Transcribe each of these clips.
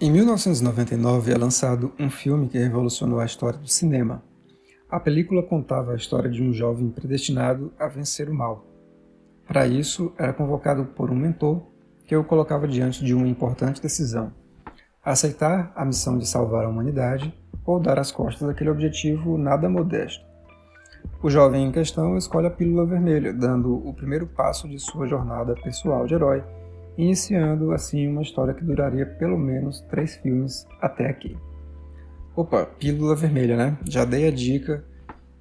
Em 1999 é lançado um filme que revolucionou a história do cinema. A película contava a história de um jovem predestinado a vencer o mal. Para isso, era convocado por um mentor que o colocava diante de uma importante decisão: aceitar a missão de salvar a humanidade ou dar as costas àquele objetivo nada modesto. O jovem em questão escolhe a pílula vermelha, dando o primeiro passo de sua jornada pessoal de herói iniciando assim uma história que duraria pelo menos três filmes até aqui. Opa, pílula vermelha, né? Já dei a dica.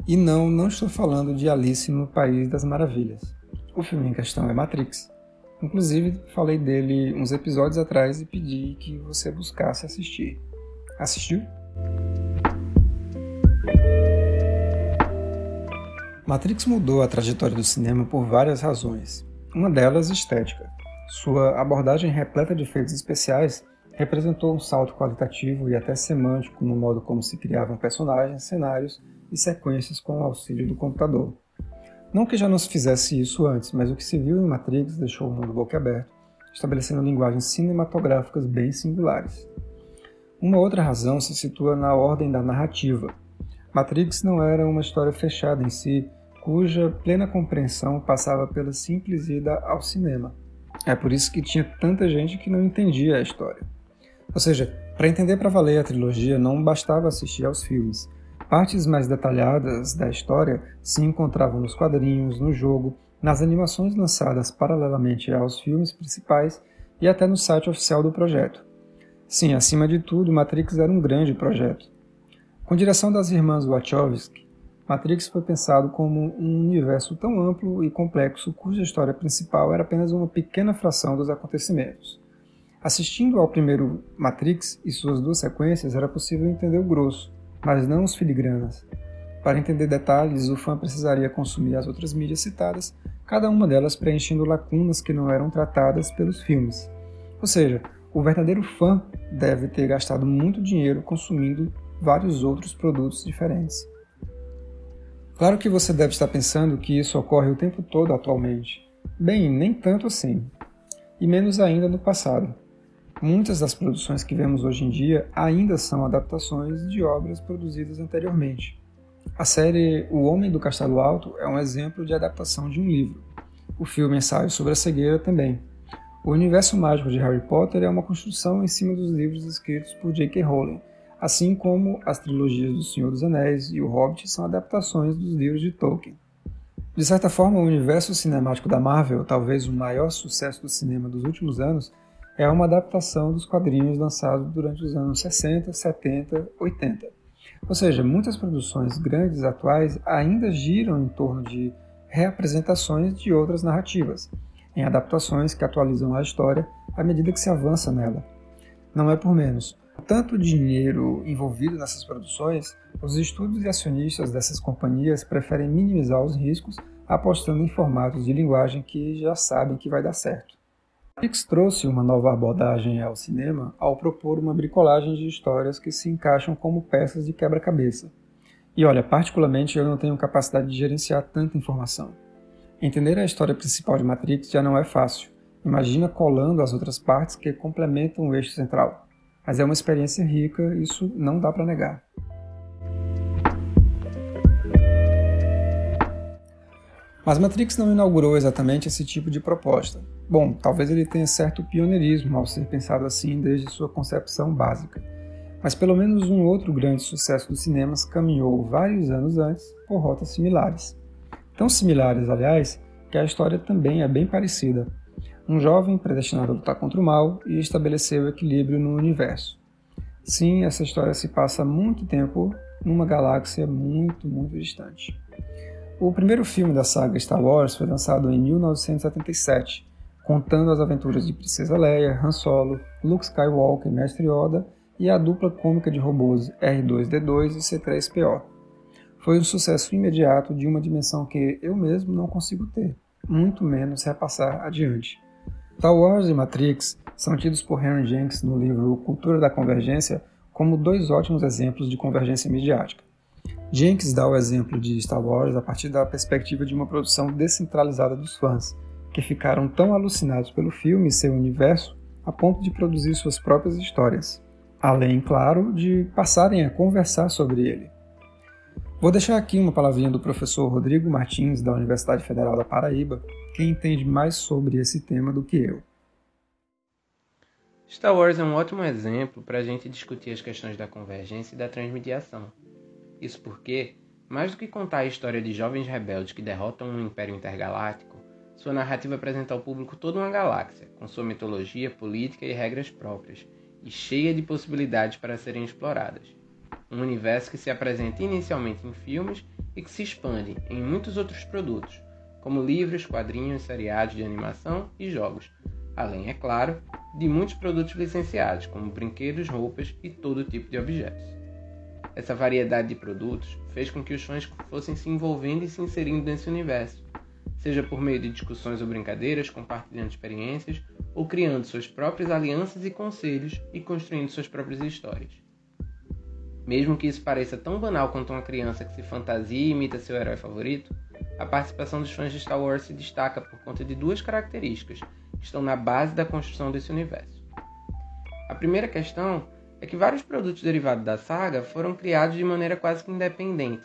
E não, não estou falando de Alice no País das Maravilhas. O filme em questão é Matrix. Inclusive, falei dele uns episódios atrás e pedi que você buscasse assistir. Assistiu? Matrix mudou a trajetória do cinema por várias razões. Uma delas, estética. Sua abordagem repleta de efeitos especiais representou um salto qualitativo e até semântico no modo como se criavam personagens, cenários e sequências com o auxílio do computador. Não que já não se fizesse isso antes, mas o que se viu em Matrix deixou o mundo boquiaberto, estabelecendo linguagens cinematográficas bem singulares. Uma outra razão se situa na ordem da narrativa. Matrix não era uma história fechada em si, cuja plena compreensão passava pela simples ida ao cinema. É por isso que tinha tanta gente que não entendia a história. Ou seja, para entender para valer a trilogia não bastava assistir aos filmes. Partes mais detalhadas da história se encontravam nos quadrinhos, no jogo, nas animações lançadas paralelamente aos filmes principais e até no site oficial do projeto. Sim, acima de tudo, Matrix era um grande projeto. Com direção das irmãs Wachowski, Matrix foi pensado como um universo tão amplo e complexo cuja história principal era apenas uma pequena fração dos acontecimentos. Assistindo ao primeiro Matrix e suas duas sequências, era possível entender o grosso, mas não os filigranas. Para entender detalhes, o fã precisaria consumir as outras mídias citadas, cada uma delas preenchendo lacunas que não eram tratadas pelos filmes. Ou seja, o verdadeiro fã deve ter gastado muito dinheiro consumindo vários outros produtos diferentes. Claro que você deve estar pensando que isso ocorre o tempo todo atualmente. Bem, nem tanto assim. E menos ainda no passado. Muitas das produções que vemos hoje em dia ainda são adaptações de obras produzidas anteriormente. A série O Homem do Castelo Alto é um exemplo de adaptação de um livro. O filme Ensaio sobre a Cegueira também. O universo mágico de Harry Potter é uma construção em cima dos livros escritos por J.K. Rowling, assim como as trilogias do Senhor dos Anéis e O Hobbit são adaptações dos livros de Tolkien. De certa forma, o universo cinemático da Marvel, talvez o maior sucesso do cinema dos últimos anos, é uma adaptação dos quadrinhos lançados durante os anos 60, 70, 80. Ou seja, muitas produções grandes atuais ainda giram em torno de reapresentações de outras narrativas, em adaptações que atualizam a história à medida que se avança nela. Não é por menos, tanto dinheiro envolvido nessas produções, os estudos e acionistas dessas companhias preferem minimizar os riscos apostando em formatos de linguagem que já sabem que vai dar certo. Netflix trouxe uma nova abordagem ao cinema ao propor uma bricolagem de histórias que se encaixam como peças de quebra-cabeça. E olha, particularmente eu não tenho capacidade de gerenciar tanta informação. Entender a história principal de Matrix já não é fácil. Imagina colando as outras partes que complementam o eixo central. Mas é uma experiência rica, isso não dá para negar. Mas Matrix não inaugurou exatamente esse tipo de proposta. Bom, talvez ele tenha certo pioneirismo ao ser pensado assim desde sua concepção básica. Mas pelo menos um outro grande sucesso dos cinemas caminhou vários anos antes por rotas similares. Tão similares, aliás, que a história também é bem parecida um jovem predestinado a lutar contra o mal e estabelecer o equilíbrio no universo. Sim, essa história se passa há muito tempo numa galáxia muito, muito distante. O primeiro filme da saga Star Wars foi lançado em 1977, contando as aventuras de Princesa Leia, Han Solo, Luke Skywalker, Mestre Yoda e a dupla cômica de robôs R2-D2 e C3PO. Foi um sucesso imediato de uma dimensão que eu mesmo não consigo ter, muito menos repassar adiante. Star Wars e Matrix são tidos por Henry Jenks no livro Cultura da Convergência como dois ótimos exemplos de convergência midiática. Jenks dá o exemplo de Star Wars a partir da perspectiva de uma produção descentralizada dos fãs, que ficaram tão alucinados pelo filme e seu universo a ponto de produzir suas próprias histórias. além, claro, de passarem a conversar sobre ele. Vou deixar aqui uma palavrinha do professor Rodrigo Martins, da Universidade Federal da Paraíba, que entende mais sobre esse tema do que eu. Star Wars é um ótimo exemplo para a gente discutir as questões da convergência e da transmediação. Isso porque, mais do que contar a história de jovens rebeldes que derrotam um império intergaláctico, sua narrativa apresenta ao público toda uma galáxia, com sua mitologia, política e regras próprias, e cheia de possibilidades para serem exploradas um universo que se apresenta inicialmente em filmes e que se expande em muitos outros produtos, como livros, quadrinhos, seriados de animação e jogos, além, é claro, de muitos produtos licenciados, como brinquedos, roupas e todo tipo de objetos. Essa variedade de produtos fez com que os fãs fossem se envolvendo e se inserindo nesse universo, seja por meio de discussões ou brincadeiras, compartilhando experiências ou criando suas próprias alianças e conselhos e construindo suas próprias histórias. Mesmo que isso pareça tão banal quanto uma criança que se fantasia e imita seu herói favorito, a participação dos fãs de Star Wars se destaca por conta de duas características que estão na base da construção desse universo. A primeira questão é que vários produtos derivados da saga foram criados de maneira quase que independente,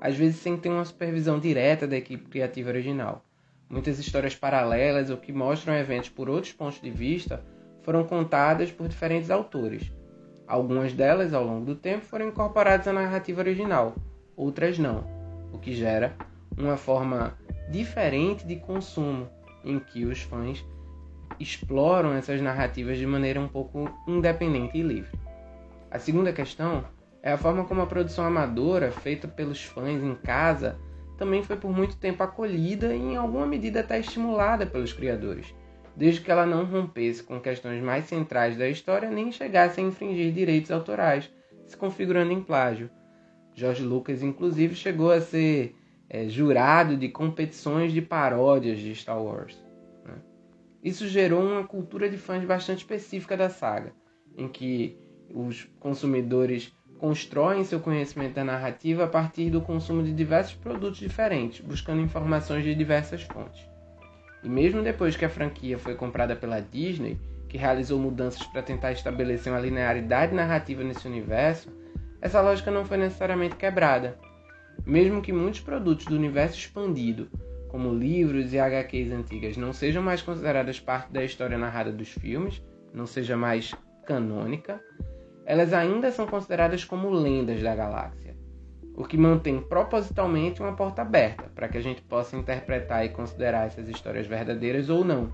às vezes sem ter uma supervisão direta da equipe criativa original. Muitas histórias paralelas ou que mostram eventos por outros pontos de vista foram contadas por diferentes autores, Algumas delas, ao longo do tempo, foram incorporadas à narrativa original, outras não, o que gera uma forma diferente de consumo em que os fãs exploram essas narrativas de maneira um pouco independente e livre. A segunda questão é a forma como a produção amadora, feita pelos fãs em casa, também foi por muito tempo acolhida e, em alguma medida, até estimulada pelos criadores desde que ela não rompesse com questões mais centrais da história nem chegasse a infringir direitos autorais, se configurando em plágio. George Lucas, inclusive, chegou a ser é, jurado de competições de paródias de Star Wars. Né? Isso gerou uma cultura de fãs bastante específica da saga, em que os consumidores constroem seu conhecimento da narrativa a partir do consumo de diversos produtos diferentes, buscando informações de diversas fontes. E mesmo depois que a franquia foi comprada pela Disney, que realizou mudanças para tentar estabelecer uma linearidade narrativa nesse universo, essa lógica não foi necessariamente quebrada. Mesmo que muitos produtos do universo expandido, como livros e HQs antigas, não sejam mais consideradas parte da história narrada dos filmes, não seja mais canônica, elas ainda são consideradas como lendas da galáxia o que mantém propositalmente uma porta aberta para que a gente possa interpretar e considerar essas histórias verdadeiras ou não.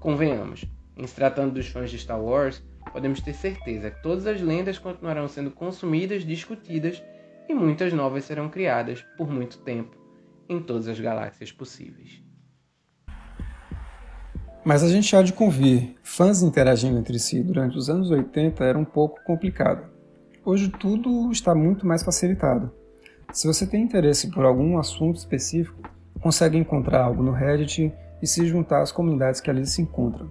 Convenhamos, em se tratando dos fãs de Star Wars, podemos ter certeza que todas as lendas continuarão sendo consumidas, discutidas e muitas novas serão criadas por muito tempo em todas as galáxias possíveis. Mas a gente há de convir, fãs interagindo entre si durante os anos 80 era um pouco complicado. Hoje tudo está muito mais facilitado. Se você tem interesse por algum assunto específico, consegue encontrar algo no Reddit e se juntar às comunidades que ali se encontram.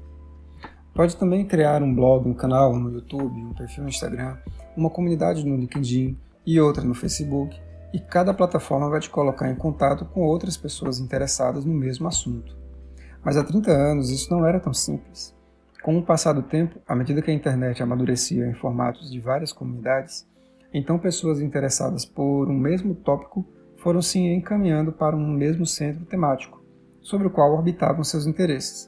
Pode também criar um blog, um canal no YouTube, um perfil no Instagram, uma comunidade no LinkedIn e outra no Facebook, e cada plataforma vai te colocar em contato com outras pessoas interessadas no mesmo assunto. Mas há 30 anos isso não era tão simples. Com o passar do tempo, à medida que a internet amadurecia em formatos de várias comunidades, então pessoas interessadas por um mesmo tópico foram se encaminhando para um mesmo centro temático, sobre o qual orbitavam seus interesses.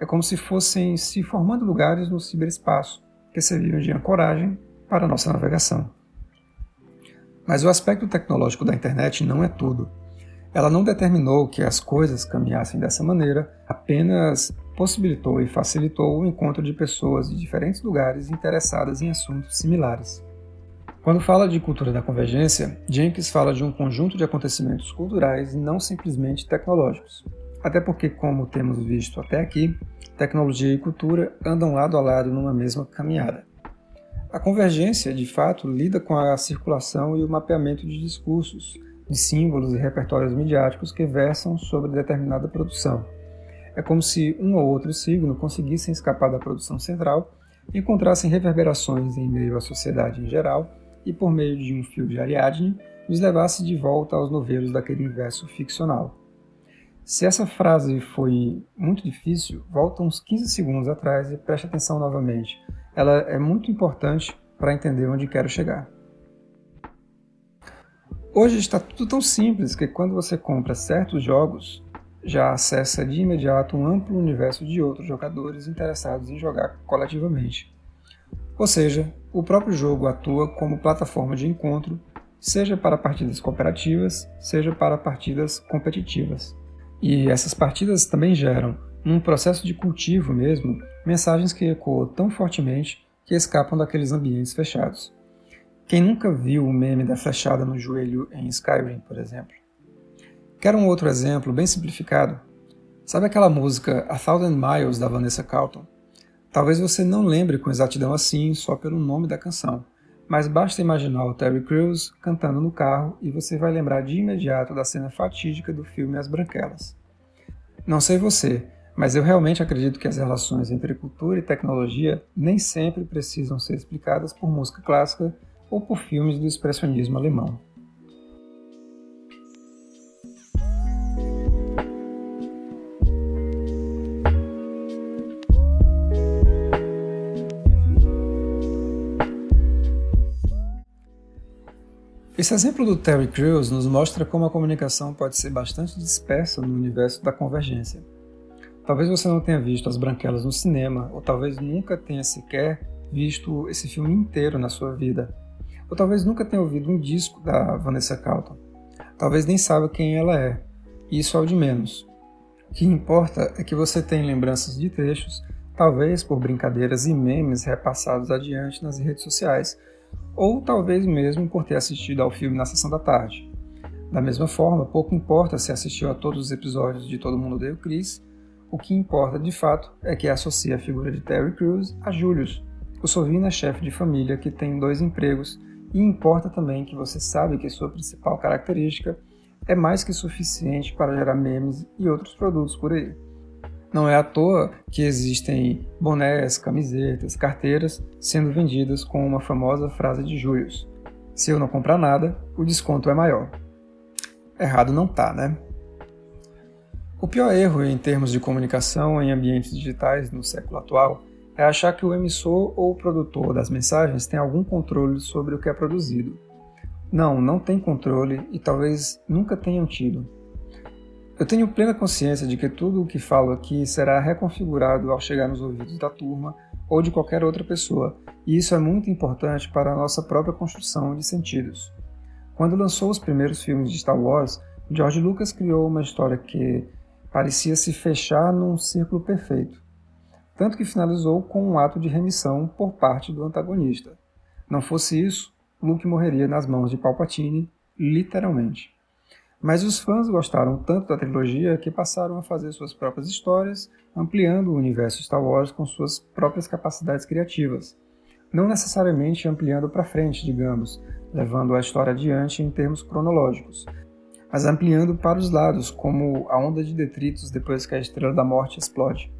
É como se fossem se formando lugares no ciberespaço, que serviam de ancoragem para a nossa navegação. Mas o aspecto tecnológico da internet não é tudo. Ela não determinou que as coisas caminhassem dessa maneira, apenas possibilitou e facilitou o encontro de pessoas de diferentes lugares interessadas em assuntos similares. Quando fala de cultura da convergência, Jenkins fala de um conjunto de acontecimentos culturais e não simplesmente tecnológicos. Até porque, como temos visto até aqui, tecnologia e cultura andam lado a lado numa mesma caminhada. A convergência, de fato, lida com a circulação e o mapeamento de discursos, de símbolos e repertórios midiáticos que versam sobre determinada produção, é como se um ou outro signo conseguissem escapar da produção central encontrassem reverberações em meio à sociedade em geral e, por meio de um fio de Ariadne, nos levasse de volta aos novelos daquele universo ficcional. Se essa frase foi muito difícil, volta uns 15 segundos atrás e preste atenção novamente. Ela é muito importante para entender onde quero chegar. Hoje está tudo tão simples que quando você compra certos jogos, já acessa de imediato um amplo universo de outros jogadores interessados em jogar coletivamente. Ou seja, o próprio jogo atua como plataforma de encontro, seja para partidas cooperativas, seja para partidas competitivas. E essas partidas também geram, num processo de cultivo mesmo, mensagens que ecoam tão fortemente que escapam daqueles ambientes fechados. Quem nunca viu o meme da flechada no joelho em Skyrim, por exemplo? Quer um outro exemplo bem simplificado? Sabe aquela música A Thousand Miles da Vanessa Carlton? Talvez você não lembre com exatidão assim só pelo nome da canção, mas basta imaginar o Terry Crews cantando no carro e você vai lembrar de imediato da cena fatídica do filme As Branquelas. Não sei você, mas eu realmente acredito que as relações entre cultura e tecnologia nem sempre precisam ser explicadas por música clássica ou por filmes do expressionismo alemão. Esse exemplo do Terry Crews nos mostra como a comunicação pode ser bastante dispersa no universo da convergência. Talvez você não tenha visto As Branquelas no cinema, ou talvez nunca tenha sequer visto esse filme inteiro na sua vida, ou talvez nunca tenha ouvido um disco da Vanessa Carlton. Talvez nem saiba quem ela é. E isso é o de menos. O que importa é que você tem lembranças de trechos, talvez por brincadeiras e memes repassados adiante nas redes sociais, ou talvez mesmo por ter assistido ao filme na sessão da tarde. Da mesma forma, pouco importa se assistiu a todos os episódios de Todo Mundo o Chris, o que importa de fato é que associa a figura de Terry Crews a Julius, o sovina chefe de família que tem dois empregos e importa também que você sabe que sua principal característica é mais que suficiente para gerar memes e outros produtos por aí. Não é à toa que existem bonés, camisetas, carteiras sendo vendidas com uma famosa frase de Julius: Se eu não comprar nada, o desconto é maior. Errado não tá, né? O pior erro em termos de comunicação em ambientes digitais no século atual é achar que o emissor ou o produtor das mensagens tem algum controle sobre o que é produzido. Não, não tem controle e talvez nunca tenham tido. Eu tenho plena consciência de que tudo o que falo aqui será reconfigurado ao chegar nos ouvidos da turma ou de qualquer outra pessoa, e isso é muito importante para a nossa própria construção de sentidos. Quando lançou os primeiros filmes de Star Wars, George Lucas criou uma história que parecia se fechar num círculo perfeito tanto que finalizou com um ato de remissão por parte do antagonista. Não fosse isso, Luke morreria nas mãos de Palpatine, literalmente. Mas os fãs gostaram tanto da trilogia que passaram a fazer suas próprias histórias, ampliando o universo Star Wars com suas próprias capacidades criativas. Não necessariamente ampliando para frente, digamos, levando a história adiante em termos cronológicos, mas ampliando para os lados, como a onda de detritos depois que a Estrela da Morte explode.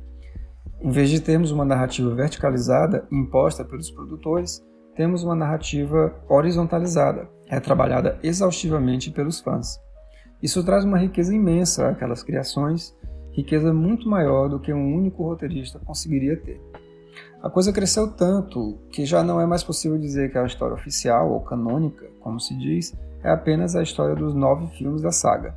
Em vez de termos uma narrativa verticalizada imposta pelos produtores, temos uma narrativa horizontalizada, retrabalhada exaustivamente pelos fãs. Isso traz uma riqueza imensa àquelas criações, riqueza muito maior do que um único roteirista conseguiria ter. A coisa cresceu tanto que já não é mais possível dizer que a história oficial ou canônica, como se diz, é apenas a história dos nove filmes da saga.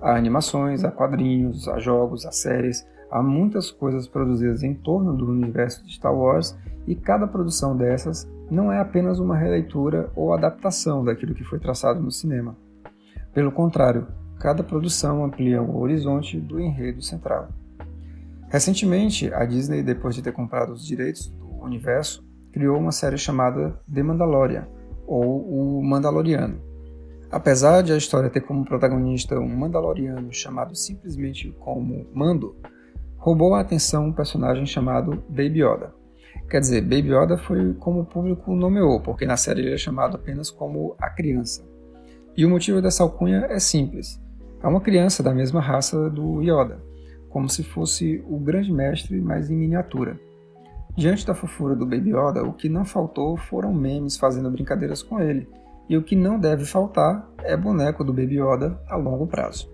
Há animações, há quadrinhos, há jogos, há séries, Há muitas coisas produzidas em torno do universo de Star Wars e cada produção dessas não é apenas uma releitura ou adaptação daquilo que foi traçado no cinema. Pelo contrário, cada produção amplia o horizonte do enredo central. Recentemente, a Disney, depois de ter comprado os direitos do universo, criou uma série chamada The Mandalorian, ou O Mandaloriano. Apesar de a história ter como protagonista um Mandaloriano chamado simplesmente como Mando, roubou a atenção um personagem chamado Baby Yoda. Quer dizer, Baby Yoda foi como o público nomeou, porque na série ele é chamado apenas como a criança. E o motivo dessa alcunha é simples. É uma criança da mesma raça do Yoda, como se fosse o grande mestre, mas em miniatura. Diante da fofura do Baby Yoda, o que não faltou foram memes fazendo brincadeiras com ele, e o que não deve faltar é boneco do Baby Yoda a longo prazo.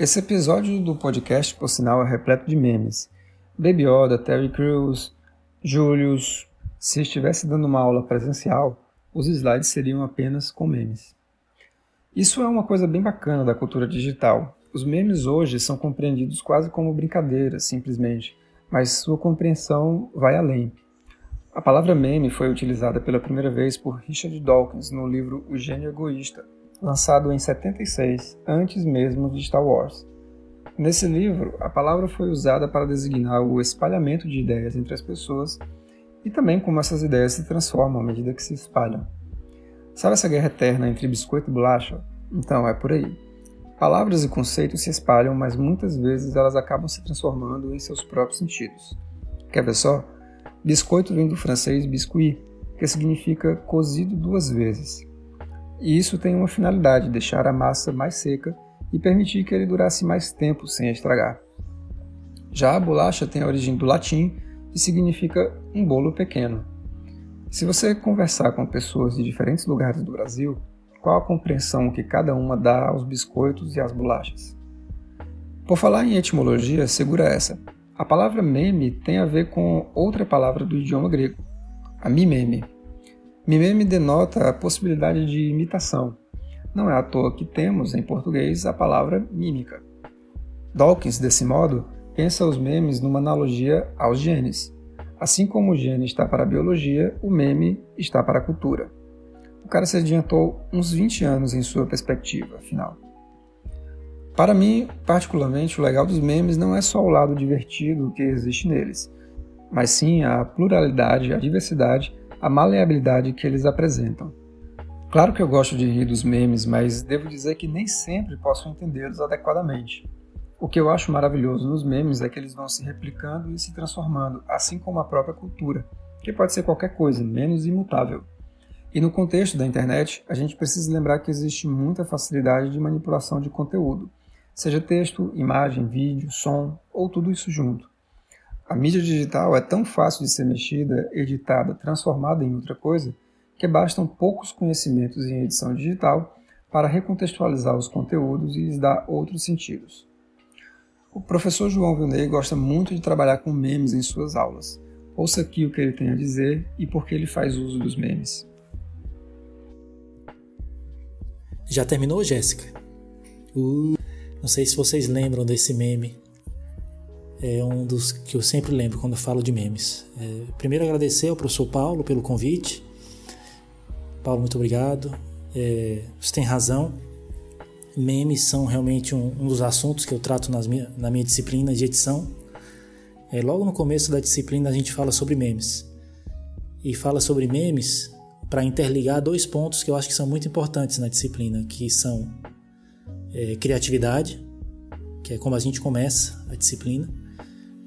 Esse episódio do podcast, por sinal, é repleto de memes. Baby Yoda, Terry Crews, Julius. Se estivesse dando uma aula presencial, os slides seriam apenas com memes. Isso é uma coisa bem bacana da cultura digital. Os memes hoje são compreendidos quase como brincadeiras, simplesmente, mas sua compreensão vai além. A palavra meme foi utilizada pela primeira vez por Richard Dawkins no livro O Gênio Egoísta, lançado em 76, antes mesmo de Star Wars. Nesse livro, a palavra foi usada para designar o espalhamento de ideias entre as pessoas e também como essas ideias se transformam à medida que se espalham. Sabe essa guerra eterna entre biscoito e bolacha? Então, é por aí. Palavras e conceitos se espalham, mas muitas vezes elas acabam se transformando em seus próprios sentidos. Quer ver só? Biscoito vem do francês biscuit, que significa cozido duas vezes e isso tem uma finalidade, deixar a massa mais seca e permitir que ele durasse mais tempo sem estragar. Já a bolacha tem a origem do latim e significa um bolo pequeno. Se você conversar com pessoas de diferentes lugares do Brasil, qual a compreensão que cada uma dá aos biscoitos e às bolachas? Por falar em etimologia, segura essa. A palavra meme tem a ver com outra palavra do idioma grego, a mimeme, Mimeme denota a possibilidade de imitação. Não é à toa que temos, em português, a palavra mímica. Dawkins, desse modo, pensa os memes numa analogia aos genes. Assim como o gene está para a biologia, o meme está para a cultura. O cara se adiantou uns 20 anos em sua perspectiva, afinal. Para mim, particularmente, o legal dos memes não é só o lado divertido que existe neles, mas sim a pluralidade, a diversidade a maleabilidade que eles apresentam. Claro que eu gosto de rir dos memes, mas devo dizer que nem sempre posso entendê-los adequadamente. O que eu acho maravilhoso nos memes é que eles vão se replicando e se transformando, assim como a própria cultura, que pode ser qualquer coisa, menos imutável. E no contexto da internet, a gente precisa lembrar que existe muita facilidade de manipulação de conteúdo, seja texto, imagem, vídeo, som ou tudo isso junto. A mídia digital é tão fácil de ser mexida, editada, transformada em outra coisa, que bastam poucos conhecimentos em edição digital para recontextualizar os conteúdos e lhes dar outros sentidos. O professor João Vilney gosta muito de trabalhar com memes em suas aulas. Ouça aqui o que ele tem a dizer e por que ele faz uso dos memes. Já terminou, Jéssica? Uh, não sei se vocês lembram desse meme é um dos que eu sempre lembro quando falo de memes. É, primeiro agradecer ao professor Paulo pelo convite. Paulo, muito obrigado. É, você tem razão. Memes são realmente um, um dos assuntos que eu trato nas minha, na minha disciplina de edição. É, logo no começo da disciplina a gente fala sobre memes. E fala sobre memes para interligar dois pontos que eu acho que são muito importantes na disciplina, que são é, criatividade, que é como a gente começa a disciplina,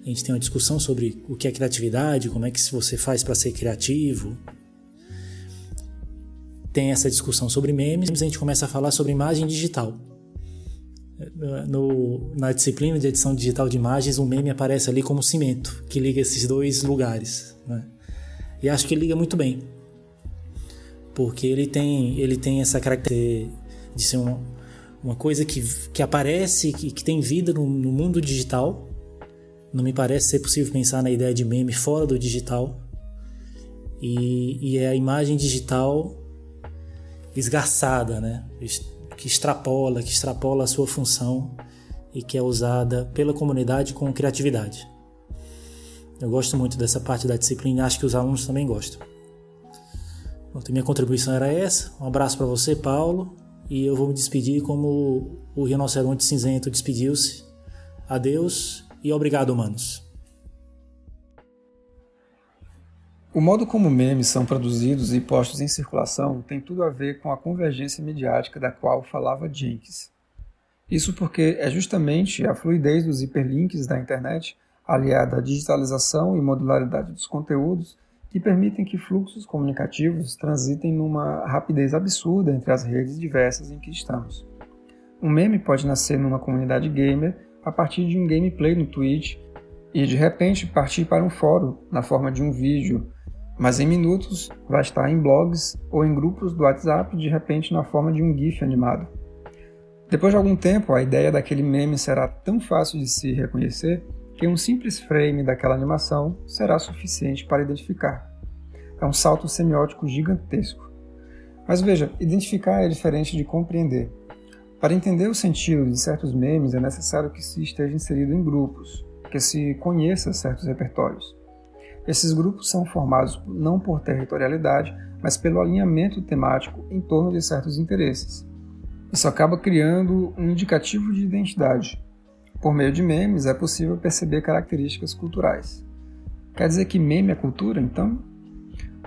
a gente tem uma discussão sobre o que é criatividade, como é que você faz para ser criativo. Tem essa discussão sobre memes, a gente começa a falar sobre imagem digital. No, na disciplina de edição digital de imagens, o meme aparece ali como cimento, que liga esses dois lugares. Né? E acho que ele liga muito bem, porque ele tem, ele tem essa característica de ser uma, uma coisa que, que aparece, que, que tem vida no, no mundo digital, não me parece ser possível pensar na ideia de meme fora do digital. E, e é a imagem digital esgarçada, né? que extrapola, que extrapola a sua função e que é usada pela comunidade com criatividade. Eu gosto muito dessa parte da disciplina e acho que os alunos também gostam. Bom, minha contribuição era essa. Um abraço para você, Paulo, e eu vou me despedir como o rinoceronte cinzento despediu-se. Adeus e obrigado, humanos. O modo como memes são produzidos e postos em circulação tem tudo a ver com a convergência mediática da qual falava Jenkins. Isso porque é justamente a fluidez dos hiperlinks da internet, aliada à digitalização e modularidade dos conteúdos, que permitem que fluxos comunicativos transitem numa rapidez absurda entre as redes diversas em que estamos. Um meme pode nascer numa comunidade gamer a partir de um gameplay no Twitch e de repente partir para um fórum na forma de um vídeo, mas em minutos vai estar em blogs ou em grupos do WhatsApp de repente na forma de um GIF animado. Depois de algum tempo, a ideia daquele meme será tão fácil de se reconhecer que um simples frame daquela animação será suficiente para identificar. É um salto semiótico gigantesco. Mas veja, identificar é diferente de compreender. Para entender o sentido de certos memes é necessário que se esteja inserido em grupos, que se conheça certos repertórios. Esses grupos são formados não por territorialidade, mas pelo alinhamento temático em torno de certos interesses. Isso acaba criando um indicativo de identidade, por meio de memes é possível perceber características culturais. Quer dizer que meme é cultura, então?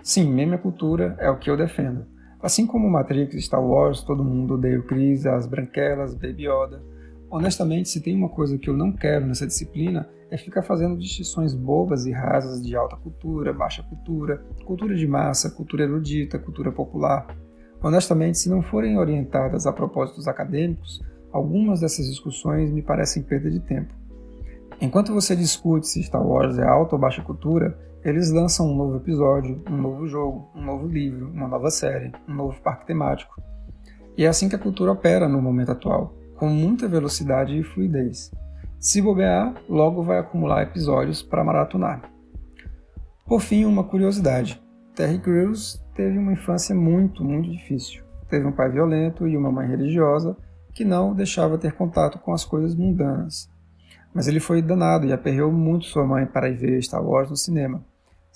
Sim, meme é cultura, é o que eu defendo. Assim como Matrix, Star Wars, Todo Mundo odeia o Chris, As Branquelas, Baby Yoda. Honestamente, se tem uma coisa que eu não quero nessa disciplina, é ficar fazendo distinções bobas e rasas de alta cultura, baixa cultura, cultura de massa, cultura erudita, cultura popular. Honestamente, se não forem orientadas a propósitos acadêmicos, algumas dessas discussões me parecem perda de tempo. Enquanto você discute se Star Wars é alta ou baixa cultura, eles lançam um novo episódio, um novo jogo, um novo livro, uma nova série, um novo parque temático. E é assim que a cultura opera no momento atual, com muita velocidade e fluidez. Se bobear, logo vai acumular episódios para maratonar. Por fim, uma curiosidade. Terry Crews teve uma infância muito, muito difícil. Teve um pai violento e uma mãe religiosa que não deixava ter contato com as coisas mundanas. Mas ele foi danado e aperreou muito sua mãe para ir ver Star Wars no cinema.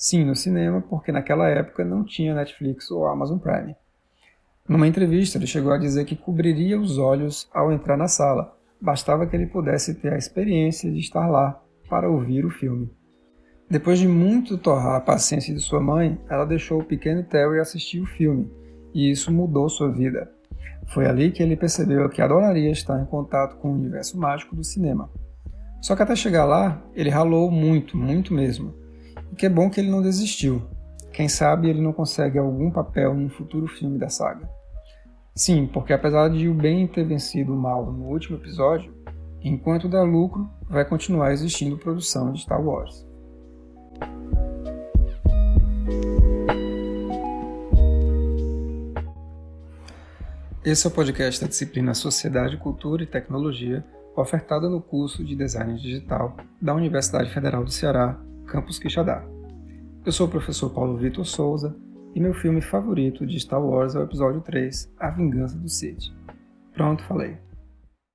Sim, no cinema, porque naquela época não tinha Netflix ou Amazon Prime. Numa entrevista, ele chegou a dizer que cobriria os olhos ao entrar na sala, bastava que ele pudesse ter a experiência de estar lá para ouvir o filme. Depois de muito torrar a paciência de sua mãe, ela deixou o pequeno Terry assistir o filme, e isso mudou sua vida. Foi ali que ele percebeu que adoraria estar em contato com o universo mágico do cinema. Só que até chegar lá, ele ralou muito, muito mesmo. E que é bom que ele não desistiu. Quem sabe ele não consegue algum papel em um futuro filme da saga. Sim, porque apesar de o bem ter vencido o mal no último episódio, enquanto dá lucro, vai continuar existindo produção de Star Wars. Esse é o podcast da disciplina Sociedade, Cultura e Tecnologia, ofertada no curso de Design Digital da Universidade Federal do Ceará, Campus Quixadá. Eu sou o professor Paulo Vitor Souza e meu filme favorito de Star Wars é o episódio 3, A Vingança do Sith. Pronto, falei.